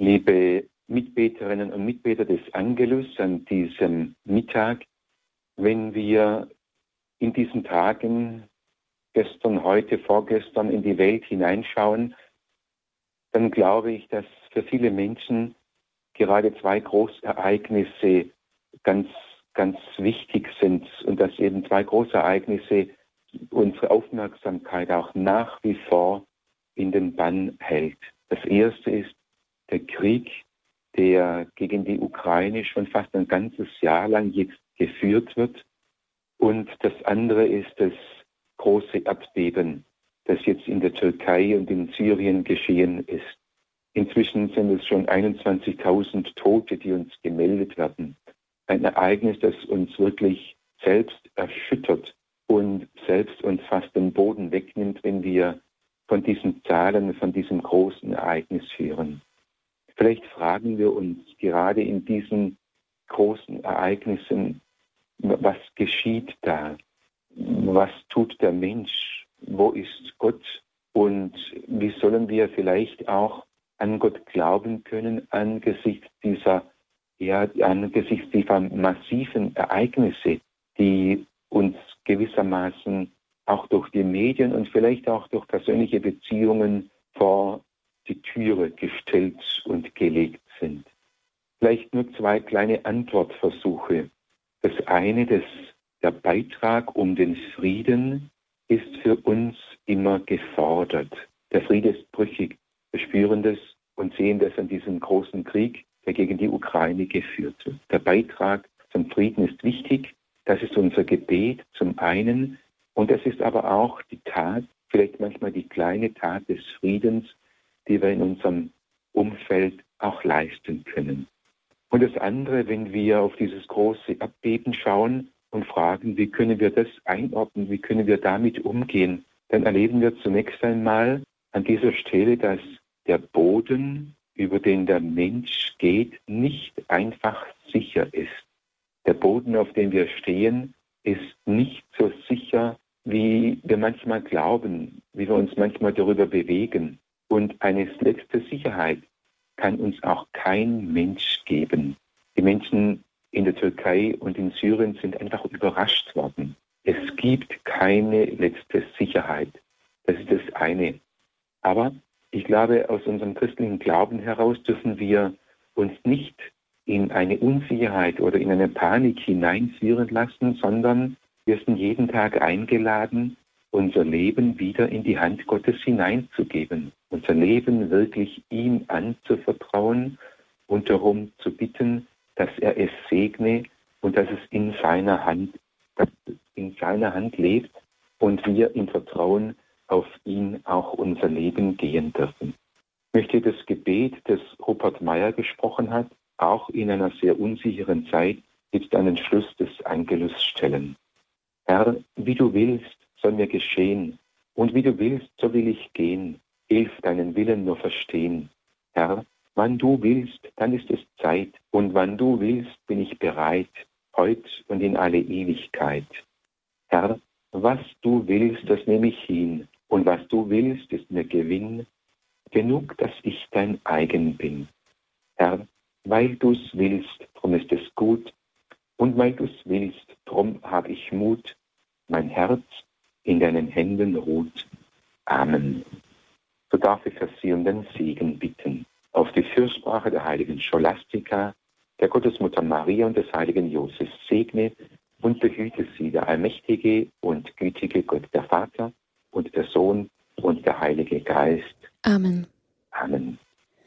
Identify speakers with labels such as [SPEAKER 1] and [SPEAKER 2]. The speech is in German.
[SPEAKER 1] Liebe Mitbeterinnen und Mitbeter des Angelus an diesem Mittag, wenn wir in diesen Tagen, gestern, heute, vorgestern in die Welt hineinschauen, dann glaube ich, dass für viele Menschen gerade zwei Großereignisse ganz, ganz wichtig sind und dass eben zwei Großereignisse unsere Aufmerksamkeit auch nach wie vor in den Bann hält. Das erste ist der Krieg, der gegen die Ukraine schon fast ein ganzes Jahr lang jetzt geführt wird. Und das andere ist das große Erdbeben, das jetzt in der Türkei und in Syrien geschehen ist. Inzwischen sind es schon 21.000 Tote, die uns gemeldet werden. Ein Ereignis, das uns wirklich selbst erschüttert und selbst uns fast den Boden wegnimmt, wenn wir von diesen Zahlen, von diesem großen Ereignis führen. Vielleicht fragen wir uns gerade in diesen großen Ereignissen, was geschieht da? Was tut der Mensch? Wo ist Gott? Und wie sollen wir vielleicht auch an Gott glauben können angesichts dieser, ja, angesichts dieser massiven Ereignisse, die uns gewissermaßen auch durch die Medien und vielleicht auch durch persönliche Beziehungen vor die Türe gestellt und gelegt sind. Vielleicht nur zwei kleine Antwortversuche. Das eine, das, der Beitrag um den Frieden ist für uns immer gefordert. Der Friede ist brüchig. Wir spüren das und sehen das an diesem großen Krieg, der gegen die Ukraine geführt wird. Der Beitrag zum Frieden ist wichtig. Das ist unser Gebet zum einen. Und das ist aber auch die Tat, vielleicht manchmal die kleine Tat des Friedens, die wir in unserem Umfeld auch leisten können. Und das andere, wenn wir auf dieses große Abbeben schauen und fragen, wie können wir das einordnen, wie können wir damit umgehen, dann erleben wir zunächst einmal an dieser Stelle, dass der Boden, über den der Mensch geht, nicht einfach sicher ist. Der Boden, auf dem wir stehen, ist nicht so sicher, wie wir manchmal glauben, wie wir uns manchmal darüber bewegen. Und eine letzte Sicherheit kann uns auch kein Mensch geben. Die Menschen in der Türkei und in Syrien sind einfach überrascht worden. Es gibt keine letzte Sicherheit. Das ist das eine. Aber ich glaube, aus unserem christlichen Glauben heraus dürfen wir uns nicht in eine Unsicherheit oder in eine Panik hineinführen lassen, sondern wir sind jeden Tag eingeladen, unser Leben wieder in die Hand Gottes hineinzugeben, unser Leben wirklich ihm anzuvertrauen und darum zu bitten, dass er es segne und dass es in seiner Hand, in seiner Hand lebt und wir im Vertrauen auf ihn auch unser Leben gehen dürfen. Ich möchte das Gebet, das Rupert Meyer gesprochen hat, auch in einer sehr unsicheren Zeit jetzt an den Schluss des Angelus stellen. Herr, wie du willst, soll mir geschehen, und wie du willst, so will ich gehen. Hilf deinen Willen nur verstehen. Herr, wann du willst, dann ist es Zeit, und wann du willst, bin ich bereit, heut und in alle Ewigkeit. Herr, was du willst, das nehme ich hin, und was du willst, ist mir Gewinn, genug, dass ich dein eigen bin. Herr, weil du's willst, drum ist es gut, und weil du's willst, drum hab ich Mut, mein Herz in deinen Händen ruht. Amen. So darf ich für Sie um den Segen bitten. Auf die Fürsprache der heiligen Scholastika, der Gottesmutter Maria und des heiligen Josef segne und behüte Sie der allmächtige und gütige Gott, der Vater, und der Sohn und der Heilige Geist.
[SPEAKER 2] Amen.
[SPEAKER 1] Amen.